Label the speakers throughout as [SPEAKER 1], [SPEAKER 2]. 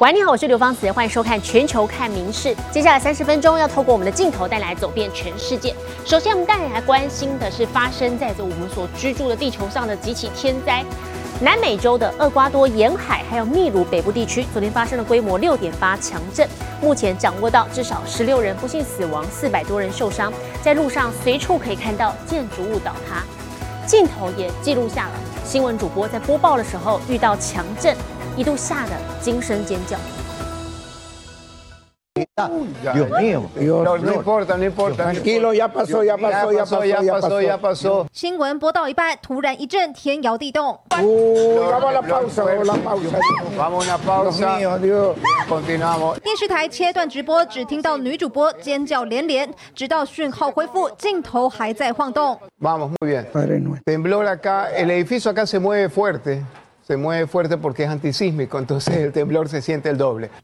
[SPEAKER 1] 喂，你好，我是刘芳慈，欢迎收看《全球看名事》。接下来三十分钟要透过我们的镜头带来走遍全世界。首先，我们带来关心的是发生在这我们所居住的地球上的几起天灾。南美洲的厄瓜多沿海还有秘鲁北部地区，昨天发生了规模六点八强震，目前掌握到至少十六人不幸死亡，四百多人受伤。在路上随处可以看到建筑物倒塌，镜头也记录下了新闻主播在播报的时候遇到强震。一度吓得惊声尖叫。
[SPEAKER 2] 新闻播到一半突然一阵天摇地动电视台切断直播只听到女主播尖叫连连直到讯号恢复镜头还在晃动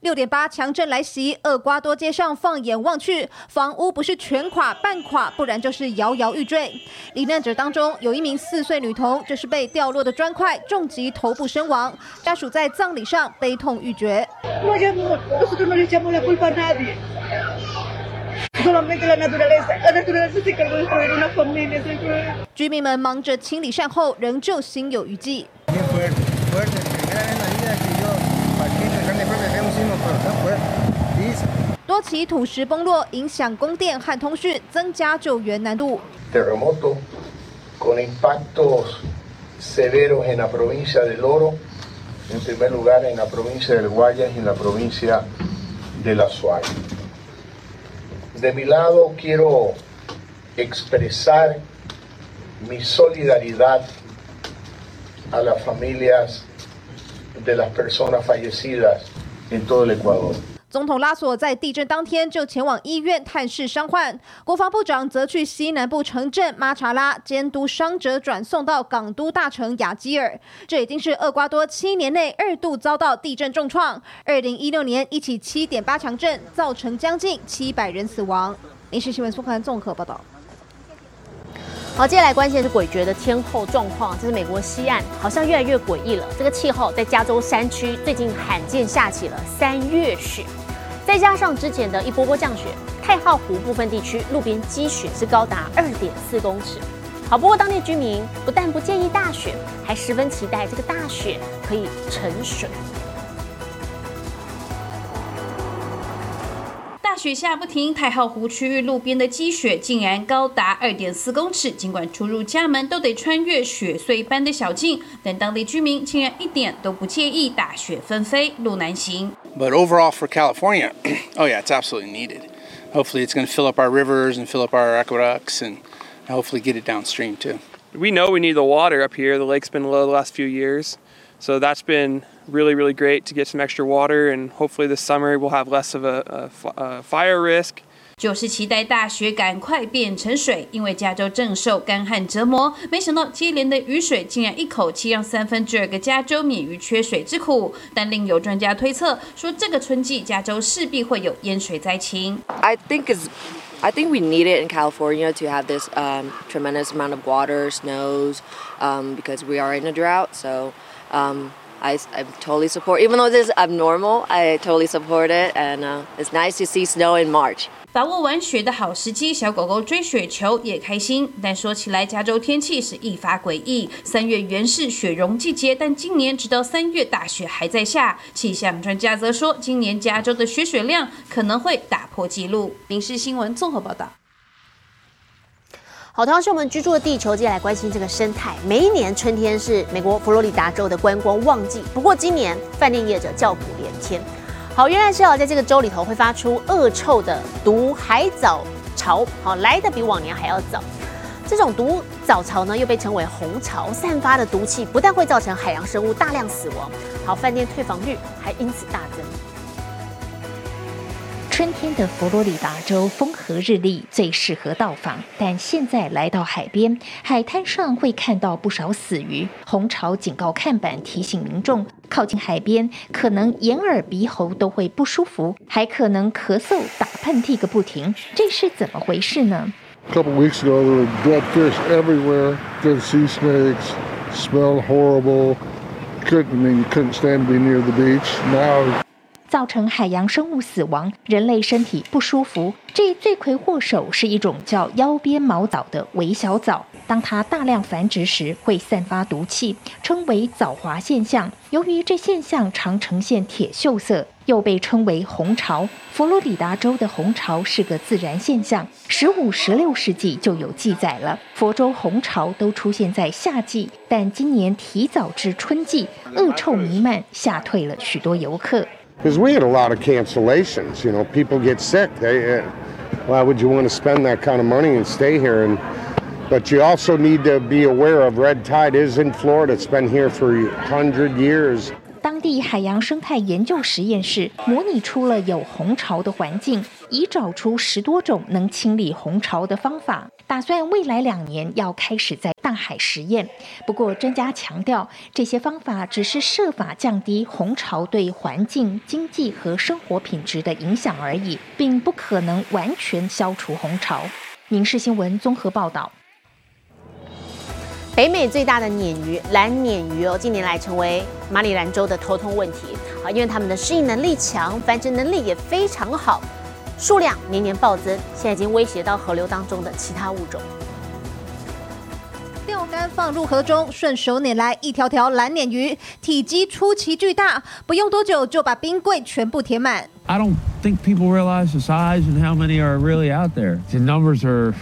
[SPEAKER 2] 六点八强震来袭厄瓜多街上放眼望去房屋不是全垮半垮不然就是摇摇欲坠。罹难者当中有一名四岁女童就是被掉落的砖块重击头部身亡家属在葬礼上悲痛欲绝。居民们忙着清理善后仍旧心有余悸。
[SPEAKER 3] Bien fuerte, fuerte. Primera vez en la vida que yo aquí en carne propia vemos uno, pero tan fuerte. Dice.
[SPEAKER 2] 多起土石崩落，影响供电和通讯，增加救援难度。
[SPEAKER 4] terremoto con impactos severos en la provincia del Oro, en primer lugar en la provincia del Guayas y en la provincia de La Suárez. De mi lado quiero expresar mi solidaridad a las familias de las personas fallecidas en todo el Ecuador.
[SPEAKER 2] 总统拉索在地震当天就前往医院探视伤患，国防部长则去西南部城镇马查拉监督伤者转送到港都大城雅基尔。这已经是厄瓜多七年内二度遭到地震重创。二零一六年一起七点八强震，造成将近七百人死亡。临时新闻苏刊综合报道。
[SPEAKER 1] 好，接下来关键是诡谲的天候状况，这是美国西岸好像越来越诡异了。这个气候在加州山区最近罕见下起了三月雪，再加上之前的一波波降雪，太浩湖部分地区路边积雪是高达二点四公尺。好，不过当地居民不但不介意大雪，还十分期待这个大雪可以沉水。
[SPEAKER 5] 大雪下不停，太浩湖区域路边的积雪竟然高达二点四公尺。尽管出入家门都得穿越雪碎般的小径，但当地居民竟然一点都不介意大雪纷飞，路难行。
[SPEAKER 6] But overall for California, oh yeah, it's absolutely needed. Hopefully, it's going to fill up our rivers and fill up our aqueducts and hopefully get it downstream too.
[SPEAKER 7] we know we need the water up here. The lake's been low the last few years. So that's been really, really great to get some extra water. And hopefully this summer we'll have less of a, a fi- a fire risk.
[SPEAKER 5] 就是期待大雪赶快变成水，因为加州正受干旱折磨。没想到接连的雨水竟然一口气让三分之二个加州免于缺水之苦。但另有专家推测说，这个春季加州势必会有淹水灾情。
[SPEAKER 8] I think is I think we need it in California to have this um, tremendous amount of water, snows, um, because we are in a drought. So um, I, I totally support, even though this is abnormal, I totally support it. And uh, it's nice to see snow in March.
[SPEAKER 5] 把握玩雪的好时机，小狗狗追雪球也开心。但说起来，加州天气是一发诡异。三月原是雪融季节，但今年直到三月大雪还在下。气象专家则说，今年加州的雪水量可能会打破纪录。民事新闻综合报道。
[SPEAKER 1] 好，同样是我们居住的地球，接下来关心这个生态。每一年春天是美国佛罗里达州的观光旺季，不过今年饭店业者叫苦连天。好，原来是要在这个州里头会发出恶臭的毒海藻潮，好来的比往年还要早。这种毒藻潮呢，又被称为红潮，散发的毒气不但会造成海洋生物大量死亡，好，饭店退房率还因此大增。
[SPEAKER 9] 春天的佛罗里达州风和日丽，最适合到访。但现在来到海边，海滩上会看到不少死鱼。红潮警告看板提醒民众，靠近海边可能眼耳鼻喉都会不舒服，还可能咳嗽、打喷嚏个不停。这是怎么回事呢？造成海洋生物死亡，人类身体不舒服。这罪魁祸首是一种叫腰边毛藻的微小藻，当它大量繁殖时会散发毒气，称为藻华现象。由于这现象常呈现铁锈色，又被称为红潮。佛罗里达州的红潮是个自然现象，十五、十六世纪就有记载了。佛州红潮都出现在夏季，但今年提早至春季，恶臭弥漫，吓退了许多游客。
[SPEAKER 10] Because we had a lot of cancellations. You know, people get sick. They, uh, why would you want to spend that kind of money and stay here? And but you also need to be aware of red tide is in Florida. It's been here for hundred years.
[SPEAKER 9] 当地海洋生态研究实验室模拟出了有红潮的环境，已找出十多种能清理红潮的方法，打算未来两年要开始在大海实验。不过，专家强调，这些方法只是设法降低红潮对环境、经济和生活品质的影响而已，并不可能完全消除红潮。民事新闻综合报道。
[SPEAKER 1] 北美最大的鲶鱼蓝鲶鱼哦，近年来成为马里兰州的头痛问题啊，因为它们的适应能力强，繁殖能力也非常好，数量年年暴增，现在已经威胁到河流当中的其他物种。
[SPEAKER 2] 钓竿放入河中，顺手拈来一条条蓝鲶鱼，体积出奇巨大，不用多久就把冰柜全部填满。
[SPEAKER 11] I don't think people realize the size and how many are really out there. The numbers are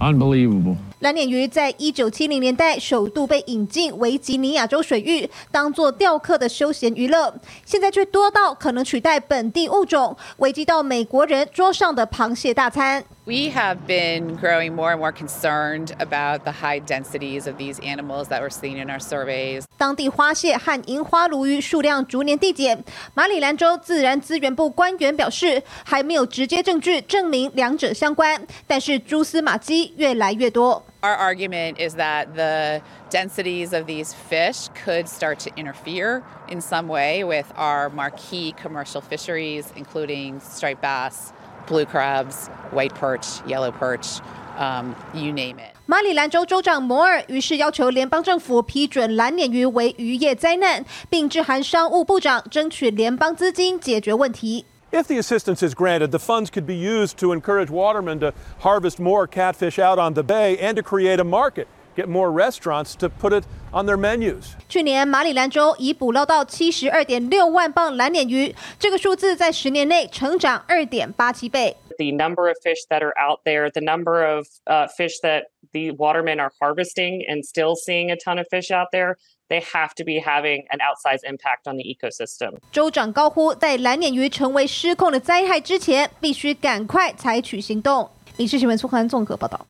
[SPEAKER 11] unbelievable.
[SPEAKER 2] 蓝鲶鱼在一九七零年代首度被引进维吉尼亚州水域，当做钓客的休闲娱乐，现在却多到可能取代本地物种，危及到美国人桌上的螃蟹大餐。
[SPEAKER 12] We have been growing more and more concerned about the high densities of these animals that we're seeing in our surveys.
[SPEAKER 2] 当地花蟹和银花鲈鱼数量逐年递减。马里兰州自然资源部官员表示，还没有直接证据证明两者相关，但是蛛丝马迹越来越多。
[SPEAKER 12] Our argument is that the densities of these fish could start to interfere in some way with our marquee commercial fisheries, including striped bass, blue crabs, white perch, yellow perch, um, you name it.
[SPEAKER 2] 马里兰州州长摩尔于是要求联邦政府批准蓝鲶鱼为渔业灾难，并致函商务部长争取联邦资金解决问题。
[SPEAKER 13] If the assistance is granted, the funds could be used to encourage watermen to harvest more catfish out on the bay and to create a market, get more restaurants to put it on their menus.
[SPEAKER 2] 去年马里兰州已捕捞到七十二点六万磅蓝鲶鱼，这个数字在十年内成长二点八七倍。
[SPEAKER 14] the number of fish that are out there, the number of uh, fish that the watermen are harvesting, and still seeing a ton of fish out there, they have to be having an outsized impact on the ecosystem.
[SPEAKER 2] 州长高呼，在蓝鲶鱼成为失控的灾害之前，必须赶快采取行动。民事新闻苏涵综合报道。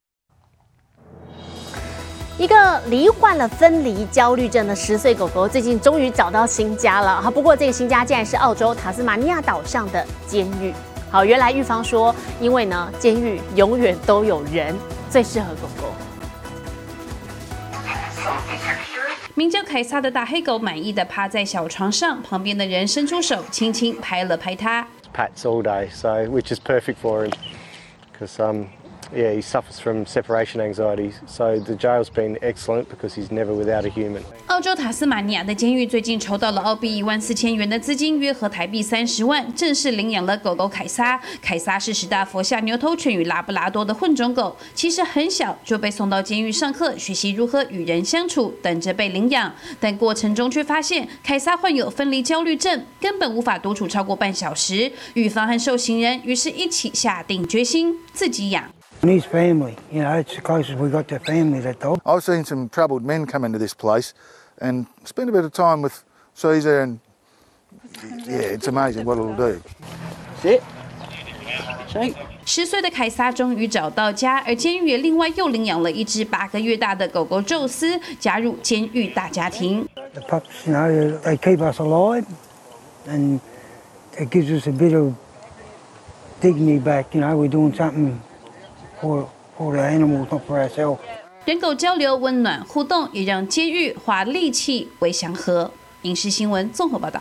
[SPEAKER 1] 一个罹患了分离焦虑症的十岁狗狗，最近终于找到新家了。哈，不过这个新家竟然是澳洲塔斯马尼亚岛上的监狱。好，原来狱方说，因为呢，监狱永远都有人，最适合狗狗。
[SPEAKER 5] 名叫凯撒的大黑狗满意的趴在小床上，旁边的人伸出手，轻轻拍了拍它。
[SPEAKER 15] pats all day, so which is perfect for him because um, yeah, he suffers from separation anxiety. So the jail's been excellent because he's never without a human.
[SPEAKER 5] 澳洲塔斯马尼亚的监狱最近筹到了澳币一万四千元的资金，约合台币三十万，正式领养了狗狗凯撒。凯撒是十大佛下牛头犬与拉布拉多的混种狗，其实很小就被送到监狱上课，学习如何与人相处，等着被领养。但过程中却发现凯撒患有分离焦虑症，根本无法独处超过半小时。狱方和受刑人于是一起下定决心自己养。
[SPEAKER 16] And his family, you know, it's the closest we got to family, that dog.
[SPEAKER 17] I've seen some troubled men come into this place and spend a bit of time with Caesar and yeah, it's amazing what it'll do.
[SPEAKER 16] Sit. Shake.
[SPEAKER 5] 十岁的凯撒终于找到家，而监狱也另外又领养了一只八个月大的狗狗宙斯，加入监狱大家庭。
[SPEAKER 16] The pups, you know, they keep us alive and it gives us a bit of dignity back, you know, we're doing something for, for the animals, not for ourselves.
[SPEAKER 5] 人狗交流、温暖互动，也让监狱化戾气为祥和。影视新闻综合报道。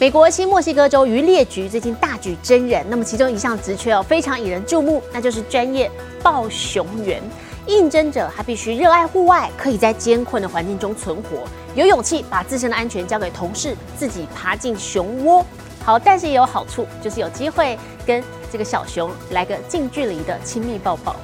[SPEAKER 1] 美国新墨西哥州渔猎局最近大举真人，那么其中一项职缺哦非常引人注目，那就是专业抱熊员。应征者他必须热爱户外，可以在艰困的环境中存活，
[SPEAKER 18] 有勇气把自身的安全交给同事，自己爬进熊窝。好，但是也有好处，就是有机会跟这个小熊来个近距离的亲密抱抱。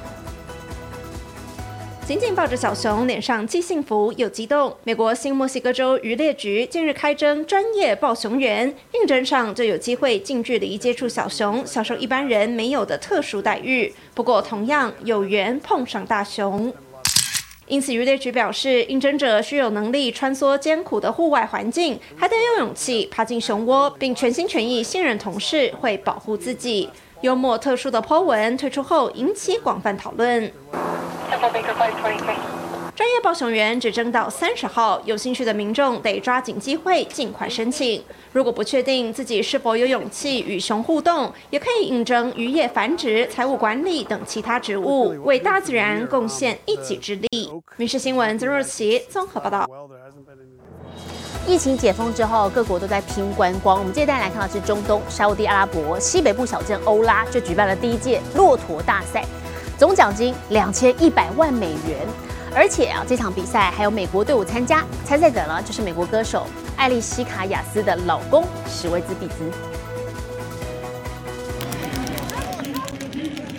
[SPEAKER 19] 紧紧抱着小熊，脸上既幸福又激动。美国新墨西哥州渔猎局近日开征专业抱熊员，应征上就有机会近距离接触小熊，享受一般人没有的特殊待遇。不过，同样有缘碰上大熊。因此，渔猎局表示，应征者需有能力穿梭艰苦的户外环境，还得有勇气爬进熊窝，并全心全意信任同事会保护自己。幽默特殊的 Po 文推出后，引起广泛讨论。专业报熊员只征到三十号，有兴趣的民众得抓紧机会，尽快申请。如果不确定自己是否有勇气与熊互动，也可以应征渔业繁殖、财务管理等其他职务，为大自然贡献一己之力。民事新闻曾若琪综合报道。
[SPEAKER 18] 疫情解封之后，各国都在拼观光。我们接下来来看到是中东沙地阿拉伯西北部小镇欧拉，就举办了第一届骆驼大赛。总奖金两千一百万美元，而且啊，这场比赛还有美国队伍参加，参赛者呢就是美国歌手艾丽西卡雅斯的老公史威兹比兹。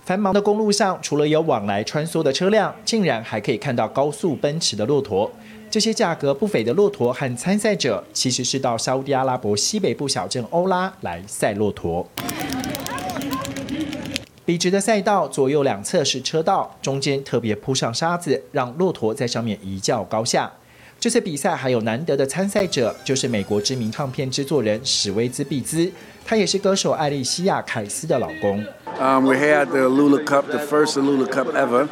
[SPEAKER 20] 繁忙的公路上，除了有往来穿梭的车辆，竟然还可以看到高速奔驰的骆驼。这些价格不菲的骆驼和参赛者，其实是到沙地阿拉伯西北部小镇欧拉来赛骆驼。笔直的赛道，左右两侧是车道，中间特别铺上沙子，让骆驼在上面一较高下。这次比赛还有难得的参赛者，就是美国知名唱片制作人史威兹毕兹，他也是歌手艾丽西亚凯斯的老公。
[SPEAKER 21] Um, we're here at the Lula Cup, the first Lula Cup ever,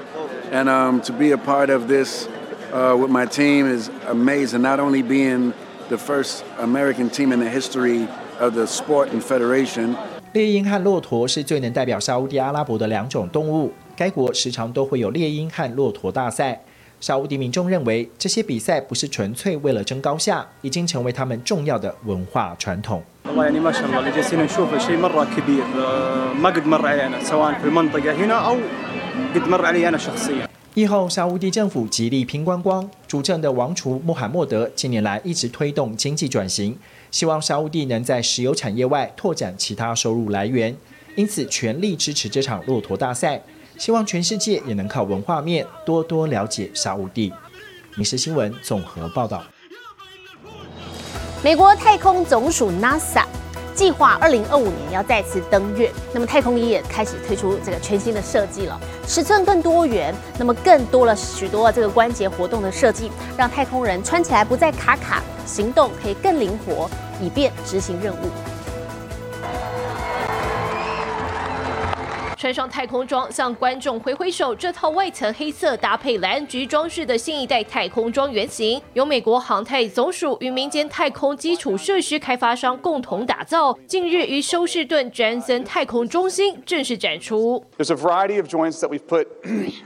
[SPEAKER 21] and um, to be a part of this uh, with my team is amazing. Not only being the first American team in the history of the sport and federation.
[SPEAKER 20] 猎鹰和骆驼是最能代表沙地阿拉伯的两种动物，该国时常都会有猎鹰和骆驼大赛。沙地民众认为，这些比赛不是纯粹为了争高下，已经成为他们重要的文化传统。
[SPEAKER 22] والله يعني ما شاء الله اللي جالسين نشوفه شيء مرة كبير ما قد مر علينا سواء في المنطقة هنا أو قد مر علي أنا شخصيا.
[SPEAKER 20] 以后，沙地政府极力拼观光，主政的王储穆罕默德近年来一直推动经济转型。希望沙地能在石油产业外拓展其他收入来源，因此全力支持这场骆驼大赛。希望全世界也能靠文化面多多了解沙地。民事新闻综合报道。
[SPEAKER 18] 美国太空总署 NASA 计划二零二五年要再次登月，那么太空衣也开始推出这个全新的设计了，尺寸更多元，那么更多了许多这个关节活动的设计，让太空人穿起来不再卡卡，行动可以更灵活。以便执行任务。穿上太空装，向观众挥挥手。这套外层黑色搭配蓝橘装饰的新一代太空装原型，由美国航太总署与民间太空基础设施开发商共同打造。近日于休斯顿詹森太空中心正式展出。
[SPEAKER 23] There's a variety of joints that we've put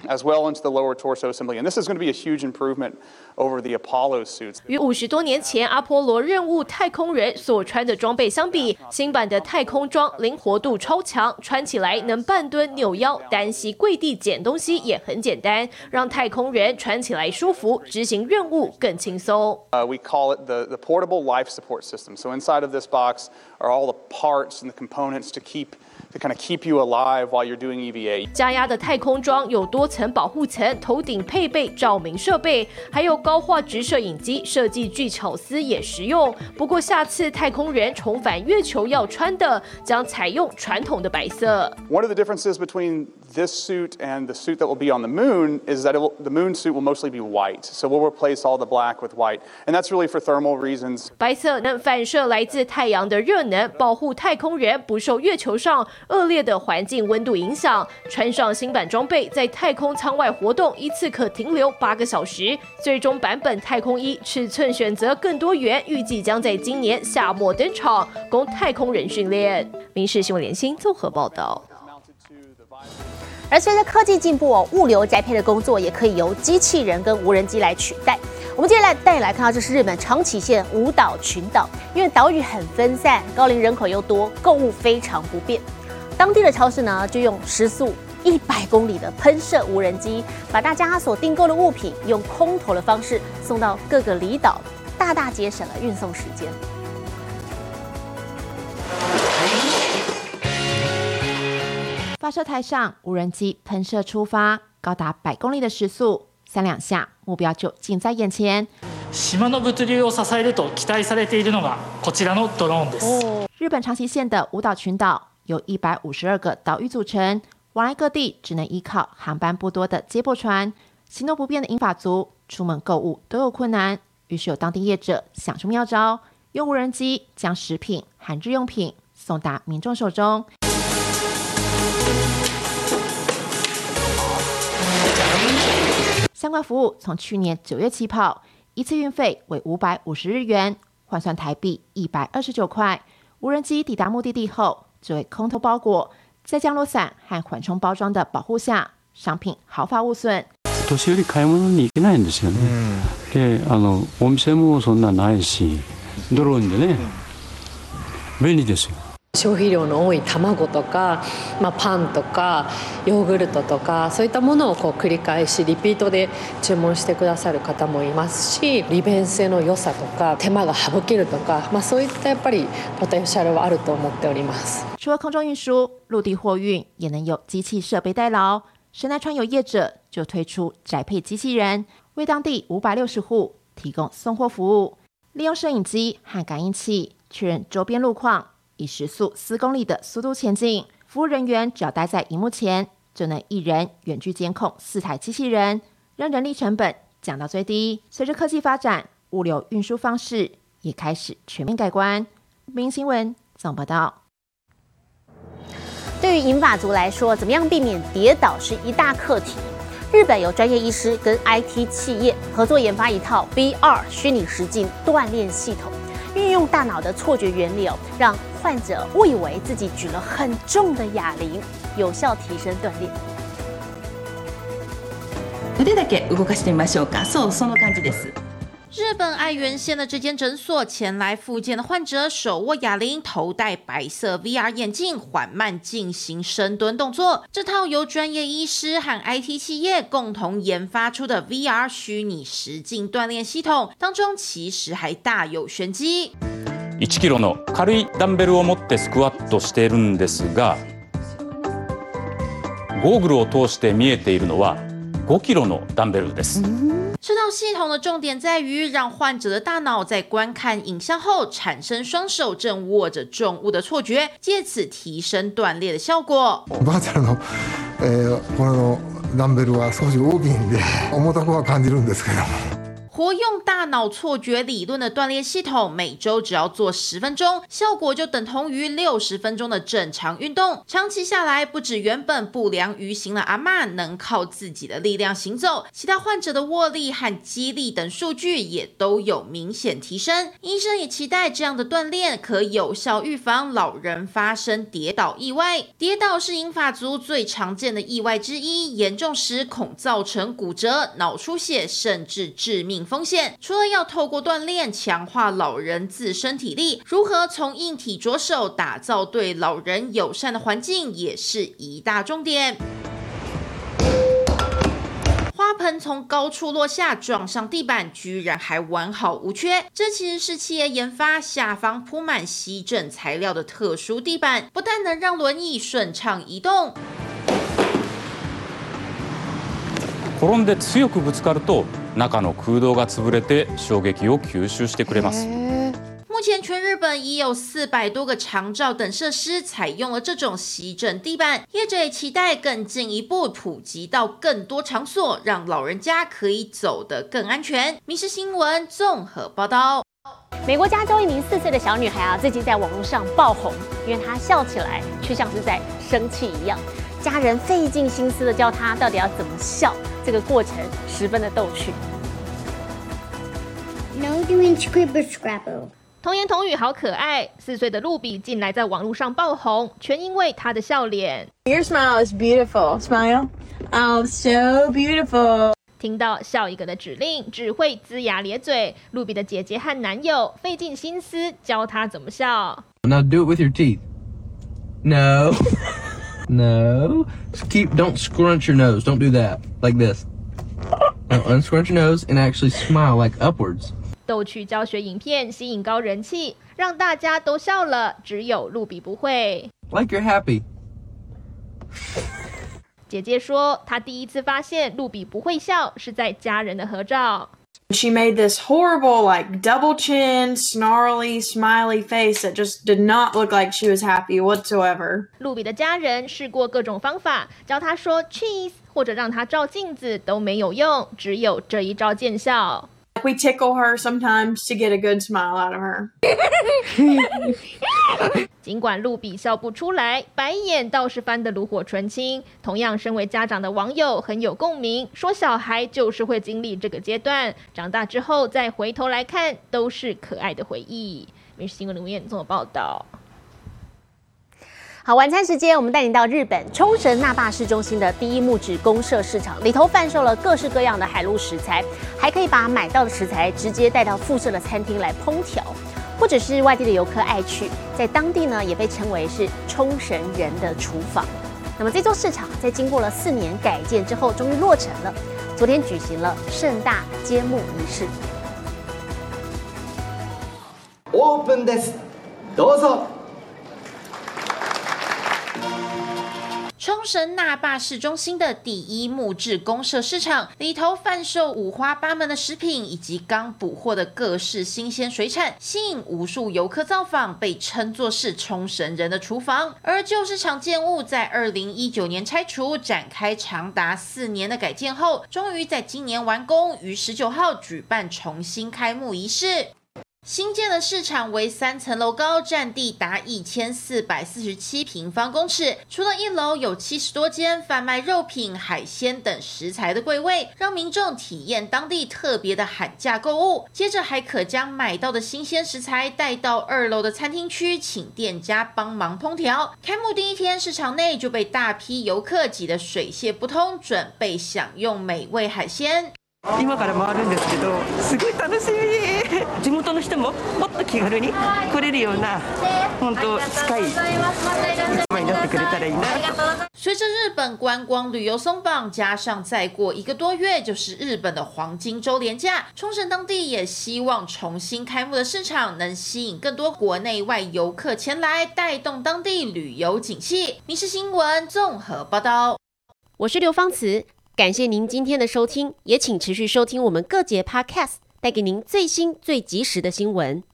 [SPEAKER 23] as well into the lower torso assembly, and this is going to be a huge improvement over the Apollo suits.
[SPEAKER 18] 与五十多年前阿波罗任务太空人所穿的装备相比，新版的太空装灵活度超强，穿起来能半。蹲、扭腰、单膝、跪地捡东西也很简单，让太空人穿起来舒服，执行任务更轻松。
[SPEAKER 23] Uh, we call it the, the portable life support system. So inside of this box are all the parts and the components to keep to kind of keep you alive while you're doing EVA。
[SPEAKER 18] 加压的太空装有多层保护层，头顶配备照明设备，还有高画质摄影机，设计巨巧思也实用。不过下次太空人重返月球要穿的将采用传统的白色。
[SPEAKER 23] One of the differences between this suit and the suit that will be on the moon is that will, the moon suit will mostly be white. So we'll replace all the black with white, and that's really for thermal reasons.
[SPEAKER 18] 白色能反射来自太阳的热能，保护太空人不受月球上恶劣的环境温度影响，穿上新版装备，在太空舱外活动一次可停留八个小时。最终版本太空衣尺寸选择更多元，预计将在今年夏末登场，供太空人训练。民事新闻联新综合报道。而随着科技进步哦，物流宅配的工作也可以由机器人跟无人机来取代。我们接下来带你来看到，这是日本长崎县五岛群岛，因为岛屿很分散，高龄人口又多，购物非常不便。当地的超市呢，就用时速一百公里的喷射无人机，把大家所订购的物品用空投的方式送到各个离岛，
[SPEAKER 1] 大大节省了运送时间。
[SPEAKER 24] 发射台上，无人机喷射出发，高达百公里的时速，三两下，目标就近在眼前。
[SPEAKER 25] 島の物流を支えると期待されているのがこちらのドローンです。
[SPEAKER 24] 日本长崎县的五岛群岛由一百五十二个岛屿组成，往来各地只能依靠航班不多的接驳船。行动不便的英法族出门购物都有困难，于是有当地业者想出妙招，用无人机将食品和日用品送达民众手中。 相关服务从去年九月起跑，一次运费为五百五十日元，换算台币一百二十九块。无人机抵达目的地后，只为空投包裹，在降落伞和缓冲包装的保护下，商品毫发无损。
[SPEAKER 26] 年寄り買い物に行けないんですよね。で、あのお店もそんなないし、ドローンでね、便利ですよ。
[SPEAKER 27] 消費量の多い卵とか、まあ、パンとかヨーグルトとかそういったものをこう繰り返しリピートで注文してくださる方もいますし利便性の良さとか手間が省けるとか、まあ、そういったやっぱりポテンシャルはあると思っております
[SPEAKER 24] 除了空中运输，陆地货运也能有机器设备代劳。神奈川有业者就推出宅配机器人，为当地五百六十户提供送货服务，利用摄影机和感应器确认周边路况。以时速四公里的速度前进，服务人员只要待在荧幕前，就能一人远距监控四台机器人，让人力成本降到最低。随着科技发展，物流运输方式也开始全面改观。明新闻总报道。
[SPEAKER 1] 对于银发族来说，怎么样避免跌倒是一大课题。日本有专业医师跟 IT 企业合作研发一套 VR 虚拟实境锻炼系统。运用大脑的错觉原理哦，让患者误以为自己举了很重的哑铃，有效提升锻炼。
[SPEAKER 28] 腕だけ動かしてみましょうか。そう、その感じです。
[SPEAKER 29] 日本爱媛县的这间诊所，前来复健的患者手握哑铃，头戴白色 VR 眼镜，缓慢进行深蹲动作。这套由专业医师和 IT 企业共同研发出的 VR 虚拟实境锻炼系统当中，其实还大有玄机。
[SPEAKER 30] 1キロの軽いダンベルを持ってスクワットしているんですが、ゴーグルを通して見えているのは5キロのダンベルです。
[SPEAKER 29] 这套系统的重点在于让患者的大脑在观看影像后产生双手正握着重物的错觉，借此提升锻炼的效果。
[SPEAKER 31] バーチャルの、えこのダンベルは少し大きいんで重たくは感じるんですけども。
[SPEAKER 29] 活用大脑错觉理论的锻炼系统，每周只要做十分钟，效果就等同于六十分钟的正常运动。长期下来，不止原本不良于行的阿妈能靠自己的力量行走，其他患者的握力和肌力等数据也都有明显提升。医生也期待这样的锻炼可有效预防老人发生跌倒意外。跌倒是银发族最常见的意外之一，严重时恐造成骨折、脑出血，甚至致命。风险除了要透过锻炼强化老人自身体力，如何从硬体着手打造对老人友善的环境，也是一大重点。花盆从高处落下，撞上地板，居然还完好无缺。这其实是企业研发下方铺满吸震材料的特殊地板，不但能让轮椅顺畅移动。
[SPEAKER 30] 転んで強くぶつかると中の空洞が潰れて衝撃を吸収してくれます。
[SPEAKER 29] 目前，全日本已有四百多个长照等设施采用了这种吸震地板。业者也期待更进一步普及到更多场所，让老人家可以走得更安全。《民事新闻》综合报道。
[SPEAKER 1] 美国加州一名四岁的小女孩啊，最近在网络上爆红，因为她笑起来却像是在生气一样。 家人费尽心思的教他到底要怎么笑。这个过程十分的逗趣。
[SPEAKER 2] No doing scribble scrabble 童言童语好可爱，四岁的露比近来在网络上爆红，全因为她的笑脸。
[SPEAKER 32] Your smile is beautiful. Smile. Oh, so beautiful.
[SPEAKER 2] 听到笑一个的指令，只会龇牙咧嘴。露比的姐姐和男友费尽心思教她怎么笑。
[SPEAKER 33] Now do it with your teeth. No. No. Keep. Don't scrunch your nose. Don't do that. Like this. Now unscrunch your nose and actually smile like upwards.
[SPEAKER 18] 逗趣教学影片吸引高人气，让大家都笑了，只有露比不会。
[SPEAKER 33] Like you're happy.
[SPEAKER 18] 姐姐说，她第一次发现露比不会笑是在家人的合照。
[SPEAKER 32] She made this horrible, like double chin, snarly, smiley face that just did not look like she was happy whatsoever.
[SPEAKER 18] 露比的家人试过各种方法，教她说 cheese 或者让她照镜子都没有用，只有这一招见效。
[SPEAKER 32] We tickle her sometimes to get a good smile out of her.
[SPEAKER 18] 尽管露比笑不出来，白眼倒是翻得炉火纯青。同样，身为家长的网友很有共鸣，说小孩就是会经历这个阶段，长大之后再回头来看，都是可爱的回忆。《民事新闻》里面做报道。
[SPEAKER 1] 好，晚餐时间，我们带您到日本冲绳那霸市中心的第一木质公社市场，里头贩售了各式各样的海陆食材，还可以把买到的食材直接带到附设的餐厅来烹调，或者是外地的游客爱去，在当地呢也被称为是冲绳人的厨房。那么这座市场在经过了四年改建之后，终于落成了，昨天举行了盛大揭幕仪式。
[SPEAKER 34] オープンです。どうぞ。
[SPEAKER 29] 冲绳那霸市中心的第一木质公社市场里头贩售五花八门的食品以及刚捕获的各式新鲜水产，吸引无数游客造访，被称作是冲绳人的厨房。而旧市场建物在二零一九年拆除，展开长达四年的改建后，终于在今年完工，于十九号举办重新开幕仪式。新建的市场为三层楼高，占地达一千四百四十七平方公尺。除了一楼有七十多间贩卖肉品、海鲜等食材的柜位，让民众体验当地特别的喊价购物。接着还可将买到的新鲜食材带到二楼的餐厅区，请店家帮忙烹调。开幕第一天，市场内就被大批游客挤得水泄不通，准备享用美味海鮮。
[SPEAKER 35] 今から回るんですけどすごい楽しみ地元の人ももっと気軽に来れるような本当近い市場になってくれたらいいな
[SPEAKER 29] 随着日本观光旅游松绑，加上再过一个多月就是日本的黄金周连假，冲绳当地也希望重新开幕的市场能吸引更多国内外游客前来，带动当地旅游景气。民事新闻综合报道。
[SPEAKER 1] 我是刘芳慈。 感谢您今天的收听，也请持续收听我们各节 Podcast，带给您最新最及时的新闻。